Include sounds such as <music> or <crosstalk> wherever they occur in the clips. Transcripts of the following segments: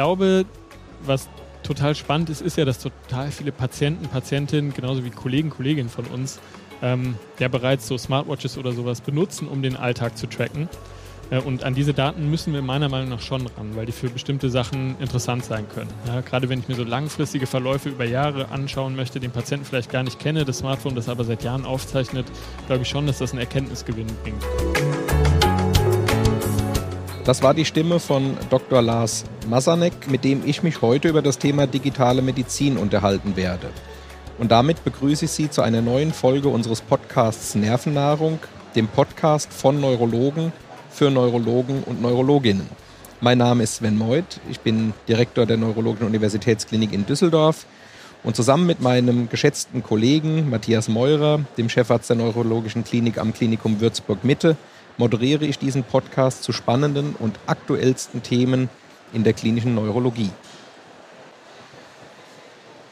glaube, was total spannend ist, ist ja, dass total viele Patienten, Patientinnen, genauso wie Kollegen, Kolleginnen von uns, ähm, ja bereits so Smartwatches oder sowas benutzen, um den Alltag zu tracken. Äh, und an diese Daten müssen wir meiner Meinung nach schon ran, weil die für bestimmte Sachen interessant sein können. Ja, gerade wenn ich mir so langfristige Verläufe über Jahre anschauen möchte, den Patienten vielleicht gar nicht kenne, das Smartphone das aber seit Jahren aufzeichnet, glaube ich schon, dass das einen Erkenntnisgewinn bringt. Das war die Stimme von Dr. Lars Masanek, mit dem ich mich heute über das Thema digitale Medizin unterhalten werde. Und damit begrüße ich Sie zu einer neuen Folge unseres Podcasts Nervennahrung, dem Podcast von Neurologen für Neurologen und Neurologinnen. Mein Name ist Sven Meuth, ich bin Direktor der Neurologischen Universitätsklinik in Düsseldorf und zusammen mit meinem geschätzten Kollegen Matthias Meurer, dem Chefarzt der Neurologischen Klinik am Klinikum Würzburg Mitte, moderiere ich diesen Podcast zu spannenden und aktuellsten Themen in der klinischen Neurologie.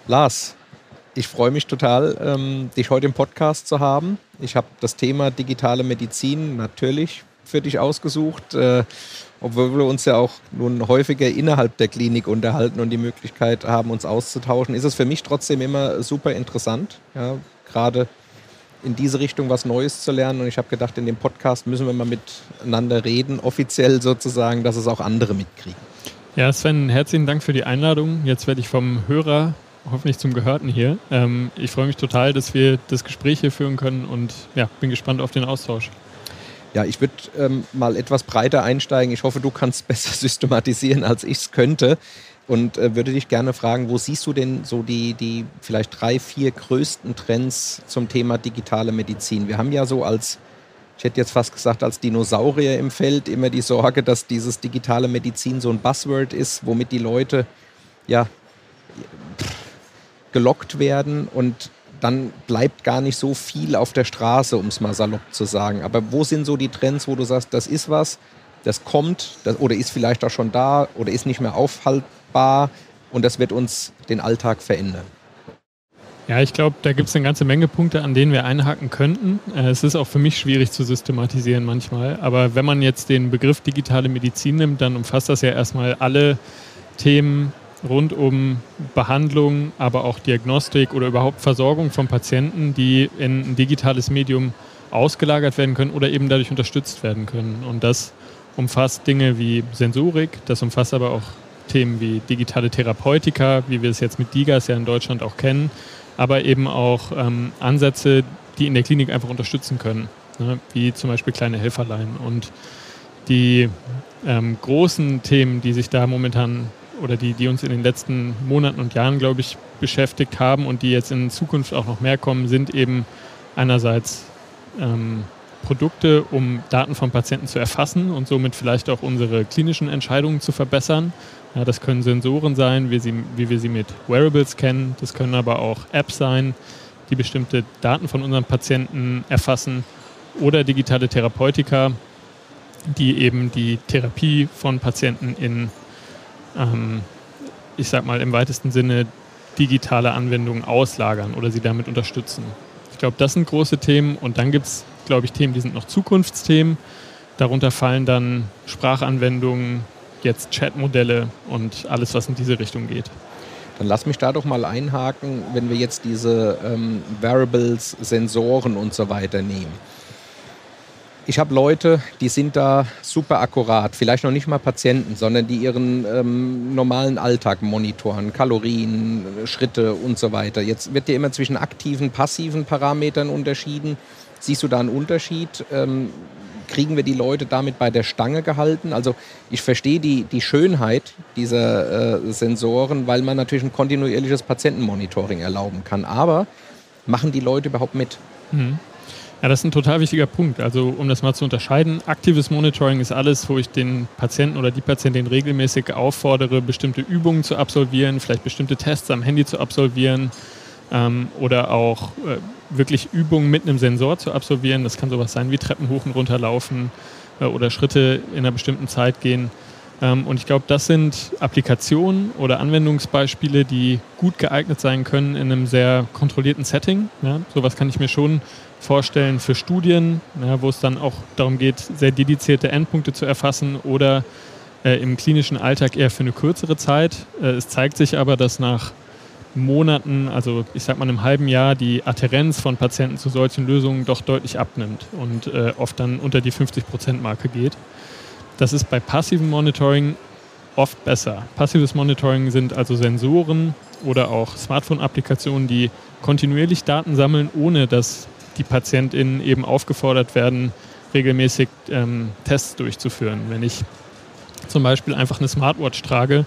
Lars, ich freue mich total, ähm, dich heute im Podcast zu haben. Ich habe das Thema digitale Medizin natürlich für dich ausgesucht, äh, obwohl wir uns ja auch nun häufiger innerhalb der Klinik unterhalten und die Möglichkeit haben, uns auszutauschen. Ist es für mich trotzdem immer super interessant, ja, gerade in diese Richtung was Neues zu lernen. Und ich habe gedacht, in dem Podcast müssen wir mal miteinander reden, offiziell sozusagen, dass es auch andere mitkriegen. Ja, Sven, herzlichen Dank für die Einladung. Jetzt werde ich vom Hörer hoffentlich zum Gehörten hier. Ähm, ich freue mich total, dass wir das Gespräch hier führen können und ja, bin gespannt auf den Austausch. Ja, ich würde ähm, mal etwas breiter einsteigen. Ich hoffe, du kannst <laughs> besser systematisieren, als ich es könnte und äh, würde dich gerne fragen, wo siehst du denn so die, die vielleicht drei, vier größten Trends zum Thema digitale Medizin? Wir haben ja so als, ich hätte jetzt fast gesagt, als Dinosaurier im Feld immer die Sorge, dass dieses digitale Medizin so ein Buzzword ist, womit die Leute ja gelockt werden und dann bleibt gar nicht so viel auf der Straße, um es mal salopp zu sagen. Aber wo sind so die Trends, wo du sagst, das ist was, das kommt das, oder ist vielleicht auch schon da oder ist nicht mehr aufhaltbar? Machbar und das wird uns den Alltag verändern. Ja, ich glaube, da gibt es eine ganze Menge Punkte, an denen wir einhaken könnten. Äh, es ist auch für mich schwierig zu systematisieren manchmal. Aber wenn man jetzt den Begriff digitale Medizin nimmt, dann umfasst das ja erstmal alle Themen rund um Behandlung, aber auch Diagnostik oder überhaupt Versorgung von Patienten, die in ein digitales Medium ausgelagert werden können oder eben dadurch unterstützt werden können. Und das umfasst Dinge wie Sensorik, das umfasst aber auch Themen wie digitale Therapeutika, wie wir es jetzt mit DIGAS ja in Deutschland auch kennen, aber eben auch ähm, Ansätze, die in der Klinik einfach unterstützen können, ne? wie zum Beispiel kleine Helferlein. Und die ähm, großen Themen, die sich da momentan oder die, die uns in den letzten Monaten und Jahren, glaube ich, beschäftigt haben und die jetzt in Zukunft auch noch mehr kommen, sind eben einerseits ähm, Produkte, um Daten von Patienten zu erfassen und somit vielleicht auch unsere klinischen Entscheidungen zu verbessern. Ja, das können Sensoren sein, wie, sie, wie wir sie mit Wearables kennen. Das können aber auch Apps sein, die bestimmte Daten von unseren Patienten erfassen. Oder digitale Therapeutika, die eben die Therapie von Patienten in, ähm, ich sag mal, im weitesten Sinne digitale Anwendungen auslagern oder sie damit unterstützen. Ich glaube, das sind große Themen. Und dann gibt es, glaube ich, Themen, die sind noch Zukunftsthemen. Darunter fallen dann Sprachanwendungen, jetzt Chatmodelle und alles, was in diese Richtung geht. Dann lass mich da doch mal einhaken, wenn wir jetzt diese ähm, Variables, Sensoren und so weiter nehmen. Ich habe Leute, die sind da super akkurat, vielleicht noch nicht mal Patienten, sondern die ihren ähm, normalen Alltag monitoren, Kalorien, Schritte und so weiter. Jetzt wird dir immer zwischen aktiven, passiven Parametern unterschieden. Siehst du da einen Unterschied? Ähm, kriegen wir die Leute damit bei der Stange gehalten? Also ich verstehe die, die Schönheit dieser äh, Sensoren, weil man natürlich ein kontinuierliches Patientenmonitoring erlauben kann. Aber machen die Leute überhaupt mit? Mhm. Ja, das ist ein total wichtiger Punkt. Also um das mal zu unterscheiden, aktives Monitoring ist alles, wo ich den Patienten oder die Patientin regelmäßig auffordere, bestimmte Übungen zu absolvieren, vielleicht bestimmte Tests am Handy zu absolvieren ähm, oder auch äh, wirklich Übungen mit einem Sensor zu absolvieren. Das kann sowas sein wie Treppen hoch und runter laufen äh, oder Schritte in einer bestimmten Zeit gehen. Ähm, und ich glaube, das sind Applikationen oder Anwendungsbeispiele, die gut geeignet sein können in einem sehr kontrollierten Setting. Ja, sowas kann ich mir schon vorstellen für Studien, ja, wo es dann auch darum geht, sehr dedizierte Endpunkte zu erfassen oder äh, im klinischen Alltag eher für eine kürzere Zeit. Äh, es zeigt sich aber, dass nach Monaten, also ich sag mal einem halben Jahr, die Adherenz von Patienten zu solchen Lösungen doch deutlich abnimmt und äh, oft dann unter die 50%-Marke geht. Das ist bei passivem Monitoring oft besser. Passives Monitoring sind also Sensoren oder auch Smartphone-Applikationen, die kontinuierlich Daten sammeln, ohne dass die PatientInnen eben aufgefordert werden, regelmäßig ähm, Tests durchzuführen. Wenn ich zum Beispiel einfach eine Smartwatch trage,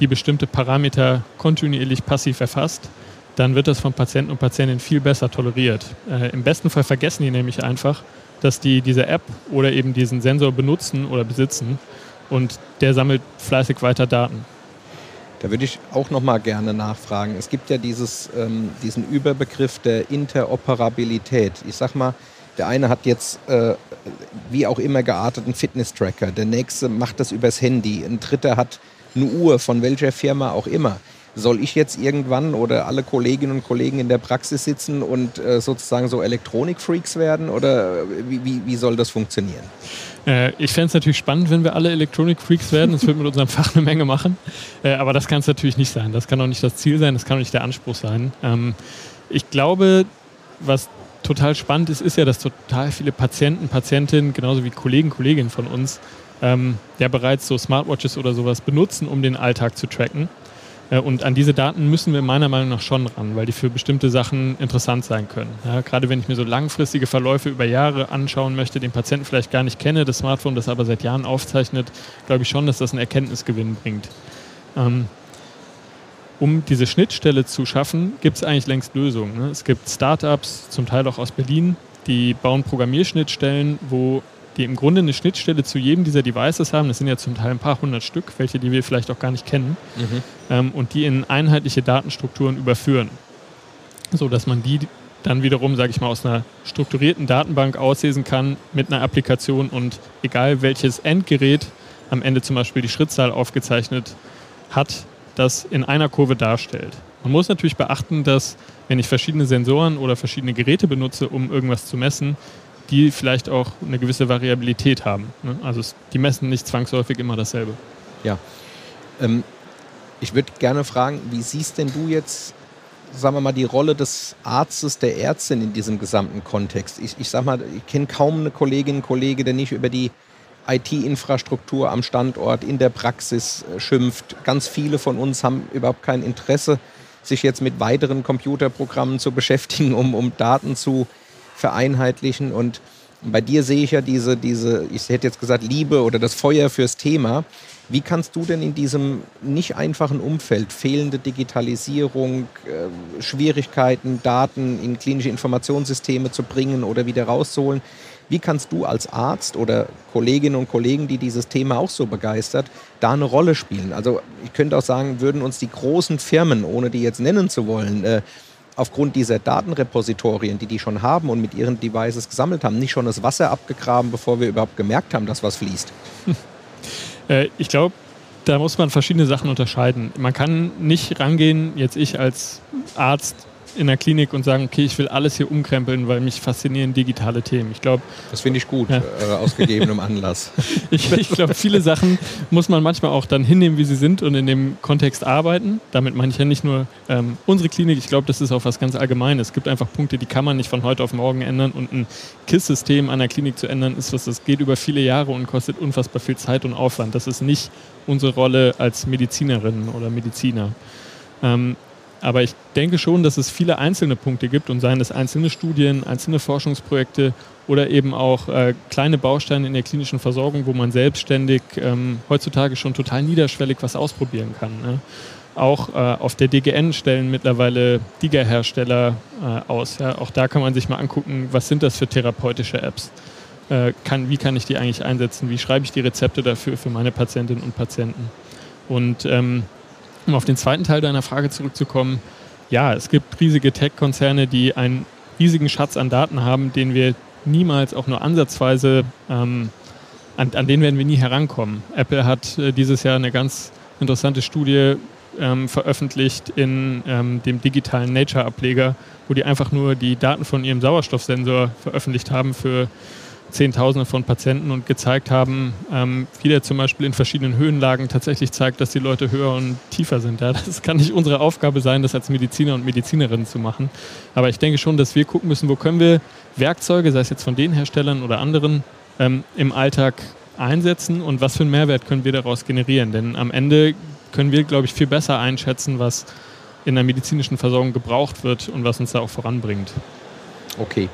die bestimmte Parameter kontinuierlich passiv erfasst, dann wird das von Patienten und Patientinnen viel besser toleriert. Äh, Im besten Fall vergessen die nämlich einfach, dass die diese App oder eben diesen Sensor benutzen oder besitzen und der sammelt fleißig weiter Daten. Da würde ich auch noch mal gerne nachfragen. Es gibt ja dieses, ähm, diesen Überbegriff der Interoperabilität. Ich sag mal, der eine hat jetzt äh, wie auch immer gearteten Fitness-Tracker, der nächste macht das übers Handy, ein dritter hat eine Uhr von welcher Firma auch immer. Soll ich jetzt irgendwann oder alle Kolleginnen und Kollegen in der Praxis sitzen und äh, sozusagen so Elektronik-Freaks werden oder wie, wie, wie soll das funktionieren? Äh, ich fände es natürlich spannend, wenn wir alle Elektronik-Freaks werden. Das würde mit unserem Fach eine Menge machen. Äh, aber das kann es natürlich nicht sein. Das kann auch nicht das Ziel sein, das kann auch nicht der Anspruch sein. Ähm, ich glaube, was total spannend ist, ist ja, dass total viele Patienten, Patientinnen, genauso wie Kollegen, Kolleginnen von uns, ähm, ja bereits so Smartwatches oder sowas benutzen, um den Alltag zu tracken. Äh, und an diese Daten müssen wir meiner Meinung nach schon ran, weil die für bestimmte Sachen interessant sein können. Ja, gerade wenn ich mir so langfristige Verläufe über Jahre anschauen möchte, den Patienten vielleicht gar nicht kenne, das Smartphone das aber seit Jahren aufzeichnet, glaube ich schon, dass das einen Erkenntnisgewinn bringt. Ähm, um diese Schnittstelle zu schaffen, gibt es eigentlich längst Lösungen. Ne? Es gibt Startups, zum Teil auch aus Berlin, die bauen Programmierschnittstellen, wo die im Grunde eine Schnittstelle zu jedem dieser Devices haben. Das sind ja zum Teil ein paar hundert Stück, welche die wir vielleicht auch gar nicht kennen. Mhm. Ähm, und die in einheitliche Datenstrukturen überführen. So dass man die dann wiederum, sage ich mal, aus einer strukturierten Datenbank auslesen kann mit einer Applikation und egal welches Endgerät am Ende zum Beispiel die Schrittzahl aufgezeichnet hat, das in einer Kurve darstellt. Man muss natürlich beachten, dass wenn ich verschiedene Sensoren oder verschiedene Geräte benutze, um irgendwas zu messen, die vielleicht auch eine gewisse Variabilität haben. Ne? Also die messen nicht zwangsläufig immer dasselbe. Ja. Ähm, ich würde gerne fragen, wie siehst denn du jetzt, sagen wir mal, die Rolle des Arztes, der Ärztin in diesem gesamten Kontext? Ich, ich sag mal, ich kenne kaum eine Kollegin, Kollege, der nicht über die IT-Infrastruktur am Standort in der Praxis äh, schimpft. Ganz viele von uns haben überhaupt kein Interesse, sich jetzt mit weiteren Computerprogrammen zu beschäftigen, um, um Daten zu vereinheitlichen. Und bei dir sehe ich ja diese, diese, ich hätte jetzt gesagt, Liebe oder das Feuer fürs Thema. Wie kannst du denn in diesem nicht einfachen Umfeld, fehlende Digitalisierung, äh, Schwierigkeiten, Daten in klinische Informationssysteme zu bringen oder wieder rauszuholen, wie kannst du als Arzt oder Kolleginnen und Kollegen, die dieses Thema auch so begeistert, da eine Rolle spielen? Also ich könnte auch sagen, würden uns die großen Firmen, ohne die jetzt nennen zu wollen, äh, aufgrund dieser Datenrepositorien, die die schon haben und mit ihren Devices gesammelt haben, nicht schon das Wasser abgegraben, bevor wir überhaupt gemerkt haben, dass was fließt? <laughs> Äh, ich glaube, da muss man verschiedene Sachen unterscheiden. Man kann nicht rangehen, jetzt ich als Arzt in der Klinik und sagen, okay, ich will alles hier umkrempeln, weil mich faszinieren digitale Themen. Ich glaube, das finde ich gut ja. äh, aus gegebenem Anlass. <laughs> ich, ich glaube, viele Sachen muss man manchmal auch dann hinnehmen, wie sie sind und in dem Kontext arbeiten. Damit meine ich ja nicht nur ähm, unsere Klinik. Ich glaube, das ist auch was ganz Allgemeines. Es gibt einfach Punkte, die kann man nicht von heute auf morgen ändern und ein KISS-System an der Klinik zu ändern, ist was, das geht über viele Jahre und kostet unfassbar viel Zeit und Aufwand. Das ist nicht unsere Rolle als Medizinerinnen oder Mediziner. Ähm, aber ich denke schon, dass es viele einzelne Punkte gibt und seien es einzelne Studien, einzelne Forschungsprojekte oder eben auch äh, kleine Bausteine in der klinischen Versorgung, wo man selbstständig ähm, heutzutage schon total niederschwellig was ausprobieren kann. Ne? Auch äh, auf der DGN stellen mittlerweile DIGA-Hersteller äh, aus. Ja? Auch da kann man sich mal angucken, was sind das für therapeutische Apps. Äh, kann, wie kann ich die eigentlich einsetzen? Wie schreibe ich die Rezepte dafür für meine Patientinnen und Patienten? Und ähm, um auf den zweiten Teil deiner Frage zurückzukommen, ja, es gibt riesige Tech-Konzerne, die einen riesigen Schatz an Daten haben, den wir niemals auch nur ansatzweise, ähm, an, an, den werden wir nie herankommen. Apple hat äh, dieses Jahr eine ganz interessante Studie ähm, veröffentlicht in ähm, dem digitalen Nature-Ableger, wo die einfach nur die Daten von ihrem Sauerstoffsensor veröffentlicht haben für Zehntausende von Patienten und gezeigt haben, ähm, wie der zum Beispiel in verschiedenen Höhenlagen tatsächlich zeigt, dass die Leute höher und tiefer sind. Ja, das kann nicht unsere Aufgabe sein, das als Mediziner und Medizinerinnen zu machen. Aber ich denke schon, dass wir gucken müssen, wo können wir Werkzeuge, sei es jetzt von den Herstellern oder anderen, ähm, im Alltag einsetzen und was für einen Mehrwert können wir daraus generieren. Denn am Ende können wir, glaube ich, viel besser einschätzen, was in der medizinischen Versorgung gebraucht wird und was uns da auch voranbringt. Okay.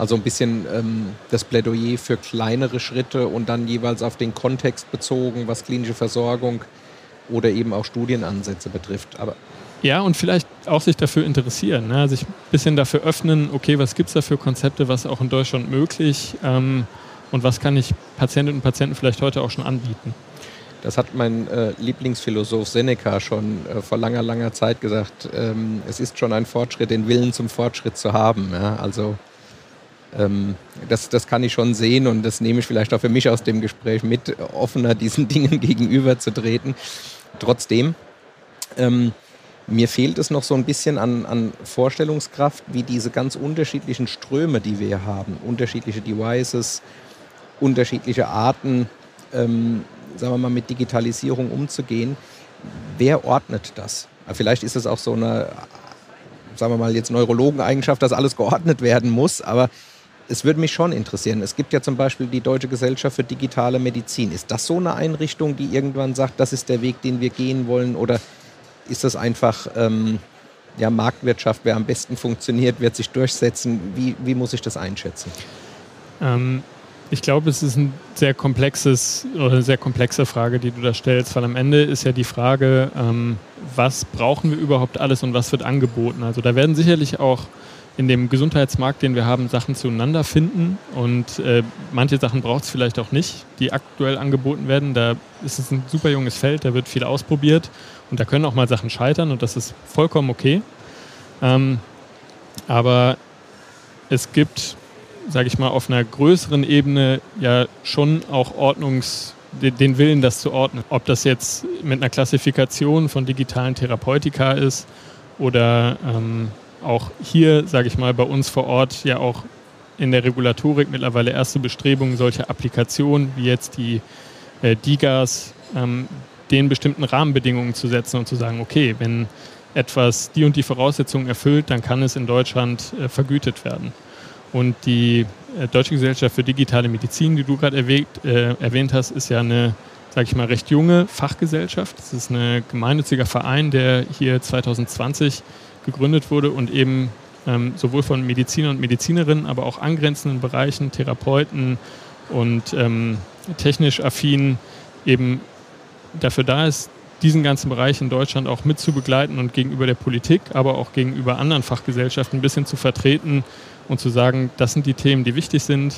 Also ein bisschen ähm, das Plädoyer für kleinere Schritte und dann jeweils auf den Kontext bezogen, was klinische Versorgung oder eben auch Studienansätze betrifft. Aber ja, und vielleicht auch sich dafür interessieren, ne? sich ein bisschen dafür öffnen, okay, was gibt es da für Konzepte, was auch in Deutschland möglich ähm, und was kann ich Patientinnen und Patienten vielleicht heute auch schon anbieten. Das hat mein äh, Lieblingsphilosoph Seneca schon äh, vor langer, langer Zeit gesagt. Ähm, es ist schon ein Fortschritt, den Willen zum Fortschritt zu haben. Ja? Also ähm, das, das kann ich schon sehen und das nehme ich vielleicht auch für mich aus dem Gespräch mit, offener diesen <laughs> Dingen gegenüberzutreten. Trotzdem, ähm, mir fehlt es noch so ein bisschen an, an Vorstellungskraft, wie diese ganz unterschiedlichen Ströme, die wir haben, unterschiedliche Devices, unterschiedliche Arten, ähm, sagen wir mal, mit Digitalisierung umzugehen. Wer ordnet das? Vielleicht ist es auch so eine, sagen wir mal, jetzt Neurologeneigenschaft, dass alles geordnet werden muss, aber es würde mich schon interessieren. Es gibt ja zum Beispiel die Deutsche Gesellschaft für digitale Medizin. Ist das so eine Einrichtung, die irgendwann sagt, das ist der Weg, den wir gehen wollen? Oder ist das einfach ähm, ja, Marktwirtschaft, wer am besten funktioniert, wird sich durchsetzen? Wie, wie muss ich das einschätzen? Ähm, ich glaube, es ist ein sehr komplexes oder eine sehr komplexe Frage, die du da stellst, weil am Ende ist ja die Frage, ähm, was brauchen wir überhaupt alles und was wird angeboten? Also da werden sicherlich auch in dem Gesundheitsmarkt, den wir haben, Sachen zueinander finden. Und äh, manche Sachen braucht es vielleicht auch nicht, die aktuell angeboten werden. Da ist es ein super junges Feld, da wird viel ausprobiert und da können auch mal Sachen scheitern und das ist vollkommen okay. Ähm, aber es gibt, sage ich mal, auf einer größeren Ebene ja schon auch Ordnungs- den Willen, das zu ordnen. Ob das jetzt mit einer Klassifikation von digitalen Therapeutika ist oder ähm, auch hier, sage ich mal, bei uns vor Ort ja auch in der Regulatorik mittlerweile erste Bestrebungen, solche Applikationen wie jetzt die äh, DIGAs, ähm, den bestimmten Rahmenbedingungen zu setzen und zu sagen, okay, wenn etwas die und die Voraussetzungen erfüllt, dann kann es in Deutschland äh, vergütet werden. Und die äh, Deutsche Gesellschaft für digitale Medizin, die du gerade erwähnt, äh, erwähnt hast, ist ja eine, sage ich mal, recht junge Fachgesellschaft. Es ist ein gemeinnütziger Verein, der hier 2020 gegründet wurde und eben ähm, sowohl von Medizinern und Medizinerinnen, aber auch angrenzenden Bereichen, Therapeuten und ähm, technisch affin eben dafür da ist, diesen ganzen Bereich in Deutschland auch mit zu begleiten und gegenüber der Politik, aber auch gegenüber anderen Fachgesellschaften ein bisschen zu vertreten und zu sagen, das sind die Themen, die wichtig sind.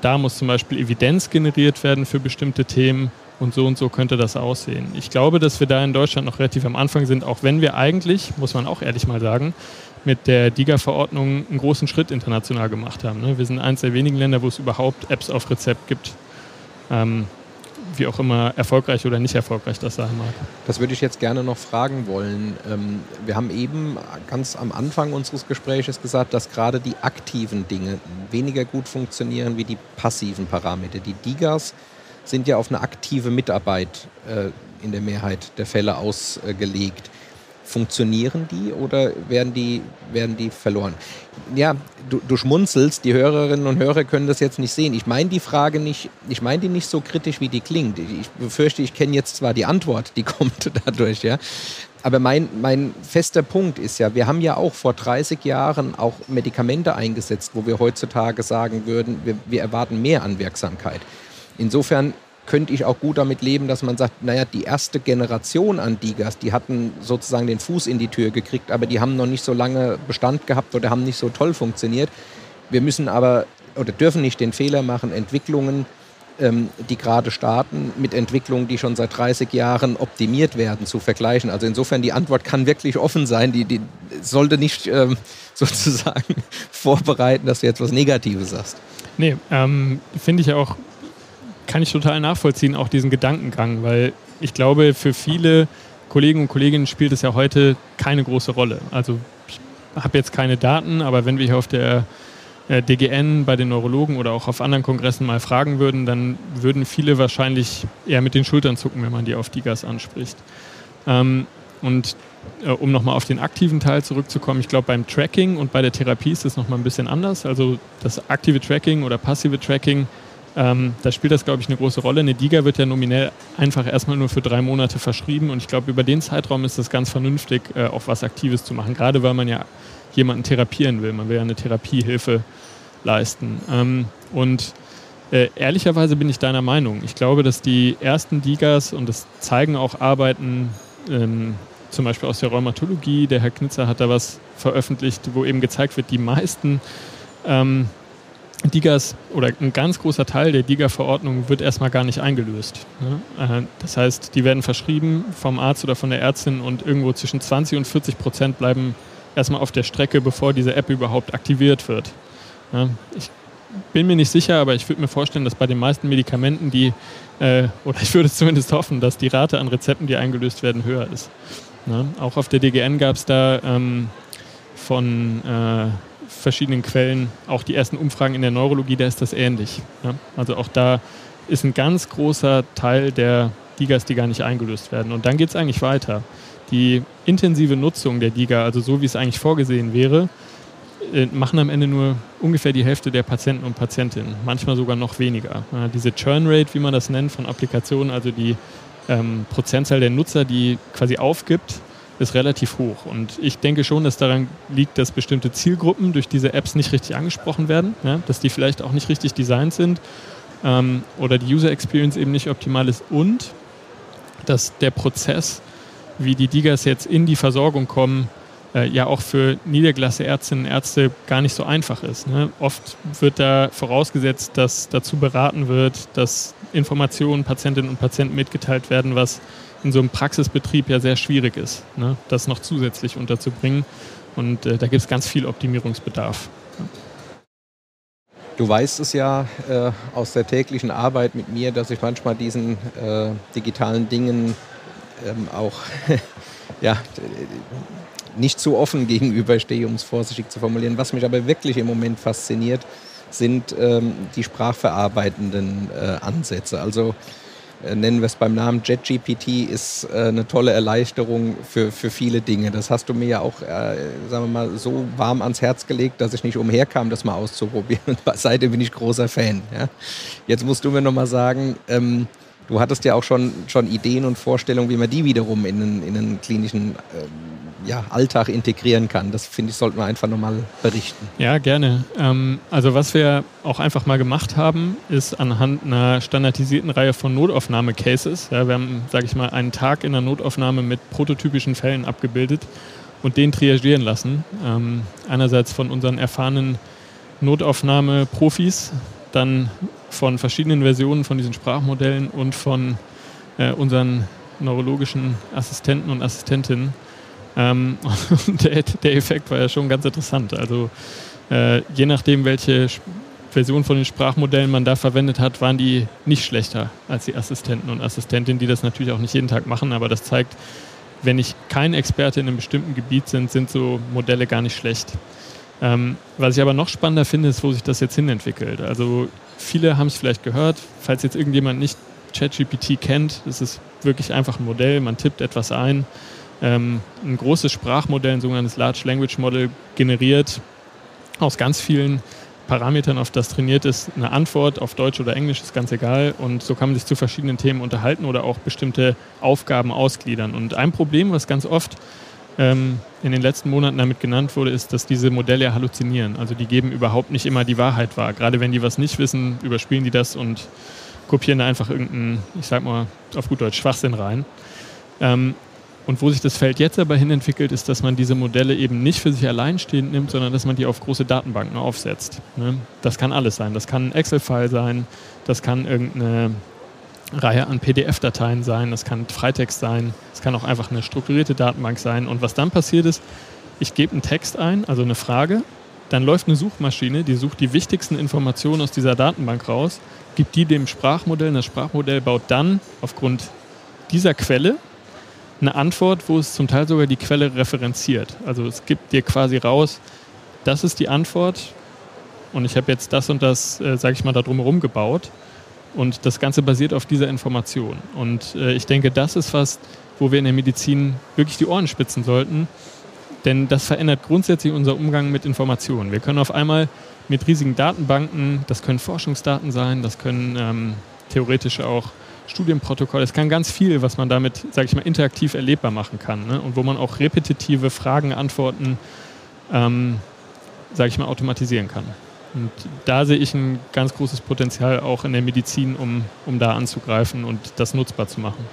Da muss zum Beispiel Evidenz generiert werden für bestimmte Themen und so und so könnte das aussehen. Ich glaube, dass wir da in Deutschland noch relativ am Anfang sind, auch wenn wir eigentlich, muss man auch ehrlich mal sagen, mit der DIGA-Verordnung einen großen Schritt international gemacht haben. Ne? Wir sind eines der wenigen Länder, wo es überhaupt Apps auf Rezept gibt. Ähm, wie auch immer erfolgreich oder nicht erfolgreich das sein mag. Das würde ich jetzt gerne noch fragen wollen. Ähm, wir haben eben ganz am Anfang unseres Gesprächs gesagt, dass gerade die aktiven Dinge weniger gut funktionieren wie die passiven Parameter. Die DIGAs sind ja auf eine aktive Mitarbeit äh, in der Mehrheit der Fälle ausgelegt. Funktionieren die oder werden die, werden die verloren? Ja, du, du schmunzelst, die Hörerinnen und Hörer können das jetzt nicht sehen. Ich meine die Frage nicht, ich meine die nicht so kritisch, wie die klingt. Ich befürchte, ich kenne jetzt zwar die Antwort, die <laughs> kommt dadurch, ja. Aber mein, mein fester Punkt ist ja, wir haben ja auch vor 30 Jahren auch Medikamente eingesetzt, wo wir heutzutage sagen würden, wir, wir erwarten mehr an Wirksamkeit. Insofern könnte ich auch gut damit leben, dass man sagt, naja, die erste Generation an Digas, die hatten sozusagen den Fuß in die Tür gekriegt, aber die haben noch nicht so lange Bestand gehabt oder haben nicht so toll funktioniert. Wir müssen aber oder dürfen nicht den Fehler machen, Entwicklungen, ähm, die gerade starten, mit Entwicklungen, die schon seit 30 Jahren optimiert werden, zu vergleichen. Also insofern die Antwort kann wirklich offen sein. Die, die sollte nicht ähm, <laughs> sozusagen <laughs> vorbereiten, dass du jetzt was Negatives sagst. Nee, ähm, finde ich auch kann ich total nachvollziehen, auch diesen Gedankengang, weil ich glaube, für viele Kollegen und Kolleginnen spielt es ja heute keine große Rolle. Also ich habe jetzt keine Daten, aber wenn wir hier auf der äh, DGN bei den Neurologen oder auch auf anderen Kongressen mal fragen würden, dann würden viele wahrscheinlich eher mit den Schultern zucken, wenn man die auf DIGAS anspricht. Ähm, und äh, um nochmal auf den aktiven Teil zurückzukommen, ich glaube beim Tracking und bei der Therapie ist es nochmal ein bisschen anders. Also das aktive Tracking oder passive Tracking, ähm, da spielt das, glaube ich, eine große Rolle. Eine DIGA wird ja nominell einfach erstmal nur für drei Monate verschrieben und ich glaube, über den Zeitraum ist es ganz vernünftig, äh, auch was Aktives zu machen, gerade weil man ja jemanden therapieren will. Man will ja eine Therapiehilfe leisten. Ähm, und äh, ehrlicherweise bin ich deiner Meinung. Ich glaube, dass die ersten Digas, und das zeigen auch Arbeiten, ähm, zum Beispiel aus der Rheumatologie, der Herr Knitzer hat da was veröffentlicht, wo eben gezeigt wird, die meisten ähm, Digas oder ein ganz großer Teil der Diga-Verordnung wird erstmal gar nicht eingelöst. Ne? Äh, das heißt, die werden verschrieben vom Arzt oder von der Ärztin und irgendwo zwischen 20 und 40 Prozent bleiben erstmal auf der Strecke, bevor diese App überhaupt aktiviert wird. Ja, ich bin mir nicht sicher, aber ich würde mir vorstellen, dass bei den meisten Medikamenten die, äh, oder <laughs> ich würde zumindest hoffen, dass die Rate an Rezepten, die eingelöst werden, höher ist. Ja, auch auf der DGN gab es da ähm, von äh, verschiedenen Quellen auch die ersten Umfragen in der Neurologie, da ist das ähnlich. Ja? Also auch da ist ein ganz großer Teil der Digas, die gar nicht eingelöst werden. Und dann geht es eigentlich weiter. Die intensive Nutzung der Diga, also so wie es eigentlich vorgesehen wäre, äh, machen am Ende nur ungefähr die Hälfte der Patienten und Patientinnen, manchmal sogar noch weniger. Diese Churn Rate, wie man das nennt, von Applikationen, also die ähm, Prozentzahl der Nutzer, die quasi aufgibt, ist relativ hoch. Und ich denke schon, dass daran liegt, dass bestimmte Zielgruppen durch diese Apps nicht richtig angesprochen werden, ja, dass die vielleicht auch nicht richtig designt sind ähm, oder die User Experience eben nicht optimal ist und dass der Prozess, wie die Digas jetzt in die Versorgung kommen, äh, ja auch für niedergelassene Ärztinnen und Ärzte gar nicht so einfach ist. Ne? Oft wird da vorausgesetzt, dass dazu beraten wird, dass Informationen Patientinnen und Patienten mitgeteilt werden, was in so einem Praxisbetrieb ja sehr schwierig ist, ne? das noch zusätzlich unterzubringen. Und äh, da gibt es ganz viel Optimierungsbedarf. Du weißt es ja äh, aus der täglichen Arbeit mit mir, dass ich manchmal diesen äh, digitalen Dingen ähm, auch <laughs> ja, nicht zu offen gegenüberstehe, um es vorsichtig zu formulieren. Was mich aber wirklich im Moment fasziniert, sind ähm, die sprachverarbeitenden äh, Ansätze. Also nennen wir es beim Namen JetGPT, ist äh, eine tolle Erleichterung für, für viele Dinge. Das hast du mir ja auch, äh, sagen wir mal, so warm ans Herz gelegt, dass ich nicht umherkam, das mal auszuprobieren. <laughs> Seitdem bin ich großer Fan. Ja? Jetzt musst du mir nochmal sagen, ähm, du hattest ja auch schon, schon Ideen und Vorstellungen, wie man die wiederum in einen, in einen klinischen ähm, ja, Alltag integrieren kann. Das finde ich, sollten wir einfach nochmal berichten. Ja, gerne. Ähm, also was wir auch einfach mal gemacht haben, ist anhand einer standardisierten Reihe von Notaufnahme-Cases. Ja, wir haben, sage ich mal, einen Tag in der Notaufnahme mit prototypischen Fällen abgebildet und den triagieren lassen. Ähm, einerseits von unseren erfahrenen Notaufnahme-Profis, dann von verschiedenen Versionen von diesen Sprachmodellen und von äh, unseren neurologischen Assistenten und Assistentinnen ähm, <laughs> der, der, Effekt war ja schon ganz interessant. Also äh, je nachdem, welche Version von den Sprachmodellen man da verwendet hat, waren die nicht schlechter als die Assistenten und Assistentinnen, die das natürlich auch nicht jeden Tag machen, aber das zeigt, wenn ich kein Experte in einem bestimmten Gebiet sind, sind so Modelle gar nicht schlecht. Ähm, was ich aber noch spannender finde, ist, wo sich das jetzt hinentwickelt. Also viele haben es vielleicht gehört, falls jetzt irgendjemand nicht ChatGPT kennt, ist wirklich einfach ein Modell, man tippt etwas ein ähm, ein großes Sprachmodell, ein sogenanntes Large Language Model generiert aus ganz vielen Parametern, auf das trainiert ist, eine Antwort auf Deutsch oder Englisch, ist ganz egal. Und so kann man sich zu verschiedenen Themen unterhalten oder auch bestimmte Aufgaben ausgliedern. Und ein Problem, was ganz oft ähm, in den letzten Monaten damit genannt wurde, ist, dass diese Modelle halluzinieren. Also die geben überhaupt nicht immer die Wahrheit wahr. Gerade wenn die was nicht wissen, überspielen die das und kopieren da einfach irgendeinen, ich sag mal auf gut Deutsch, Schwachsinn rein. Ähm, und wo sich das Feld jetzt aber hin entwickelt, ist, dass man diese Modelle eben nicht für sich alleinstehend nimmt, sondern dass man die auf große Datenbanken aufsetzt. Ne? Das kann alles sein. Das kann ein Excel-File sein, das kann irgendeine Reihe an PDF-Dateien sein, das kann Freitext sein, es kann auch einfach eine strukturierte Datenbank sein. Und was dann passiert ist, ich gebe einen Text ein, also eine Frage, dann läuft eine Suchmaschine, die sucht die wichtigsten Informationen aus dieser Datenbank raus, gibt die dem Sprachmodell, und das Sprachmodell baut dann aufgrund dieser Quelle eine Antwort, wo es zum Teil sogar die Quelle referenziert. Also es gibt dir quasi raus, das ist die Antwort, und ich habe jetzt das und das, äh, sage ich mal, da drumherum gebaut. Und das Ganze basiert auf dieser Information. Und äh, ich denke, das ist was, wo wir in der Medizin wirklich die Ohren spitzen sollten. Denn das verändert grundsätzlich unser Umgang mit Informationen. Wir können auf einmal mit riesigen Datenbanken, das können Forschungsdaten sein, das können ähm, theoretisch auch Studienprotokolle, es kann ganz viel, was man damit, sage ich mal, interaktiv erlebbar machen kann. Ne? Und wo man auch repetitive Fragen, Antworten, ähm, sage ich mal, automatisieren kann. Und da sehe ich ein ganz großes Potenzial auch in der Medizin, um, um da anzugreifen und das nutzbar zu machen.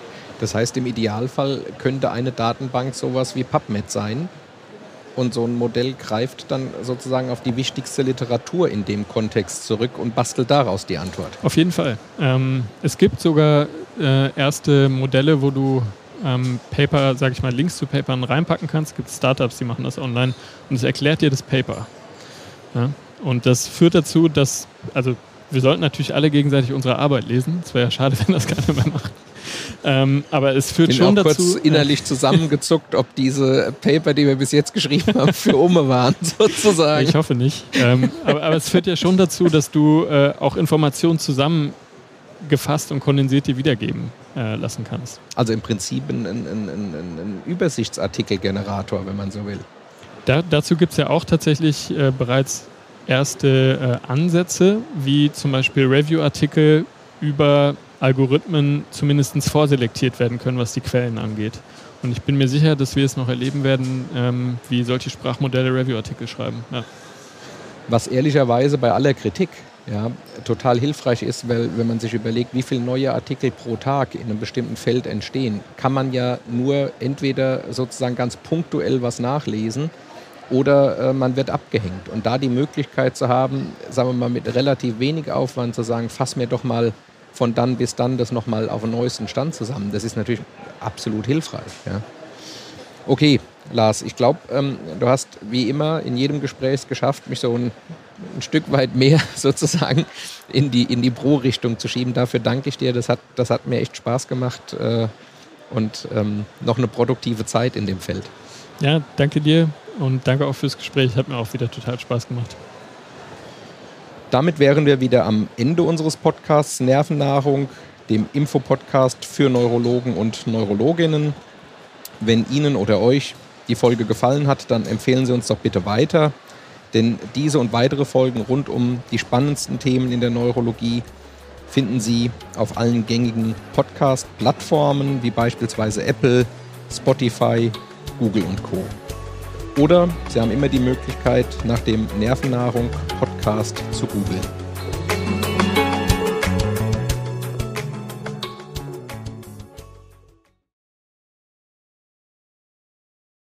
Das heißt, im Idealfall könnte eine Datenbank sowas wie PubMed sein. Und so ein Modell greift dann sozusagen auf die wichtigste Literatur in dem Kontext zurück und bastelt daraus die Antwort. Auf jeden Fall. Ähm, es gibt sogar äh, erste Modelle, wo du ähm, Paper, sage ich mal, Links zu Papern reinpacken kannst. Es gibt Startups, die machen das online und es erklärt dir das Paper. Ja? Und das führt dazu, dass, also wir sollten natürlich alle gegenseitig unsere Arbeit lesen. Es wäre ja schade, <laughs> wenn das keiner mehr macht. Ähm, aber es führt Bin schon auch dazu. kurz innerlich zusammengezuckt, ob diese Paper, die wir bis jetzt geschrieben haben, für Umme waren, <laughs> sozusagen. Ich hoffe nicht. Ähm, aber, aber, es führt ja schon dazu, dass du äh, auch Informationen zusammengefasst und kondensiert dir wiedergeben äh, lassen kannst. Also im Prinzip ein, ein, ein, ein Übersichtsartikelgenerator, wenn man so will. Da, dazu gibt es ja auch tatsächlich äh, bereits erste äh, Ansätze, wie zum Beispiel Review-Artikel über Algorithmen zumindest vorselektiert werden können, was die Quellen angeht. Und ich bin mir sicher, dass wir es noch erleben werden, ähm, wie solche Sprachmodelle Review-Artikel schreiben. Ja. Was ehrlicherweise bei aller Kritik ja, total hilfreich ist, weil wenn man sich überlegt, wie viele neue Artikel pro Tag in einem bestimmten Feld entstehen, kann man ja nur entweder sozusagen ganz punktuell was nachlesen oder äh, man wird abgehängt. Und da die Möglichkeit zu haben, sagen wir mal mit relativ wenig Aufwand zu sagen, fass mir doch mal von dann bis dann das nochmal auf den neuesten Stand zusammen. Das ist natürlich absolut hilfreich. Ja. Okay, Lars, ich glaube, ähm, du hast wie immer in jedem Gespräch geschafft, mich so ein, ein Stück weit mehr <laughs> sozusagen in die, in die Pro-Richtung zu schieben. Dafür danke ich dir. Das hat, das hat mir echt Spaß gemacht äh, und ähm, noch eine produktive Zeit in dem Feld. Ja, danke dir und danke auch fürs Gespräch. Hat mir auch wieder total Spaß gemacht. Damit wären wir wieder am Ende unseres Podcasts Nervennahrung, dem Infopodcast für Neurologen und Neurologinnen. Wenn Ihnen oder euch die Folge gefallen hat, dann empfehlen Sie uns doch bitte weiter, denn diese und weitere Folgen rund um die spannendsten Themen in der Neurologie finden Sie auf allen gängigen Podcast-Plattformen wie beispielsweise Apple, Spotify, Google und Co. Oder Sie haben immer die Möglichkeit, nach dem Nervennahrung Podcast zu googeln.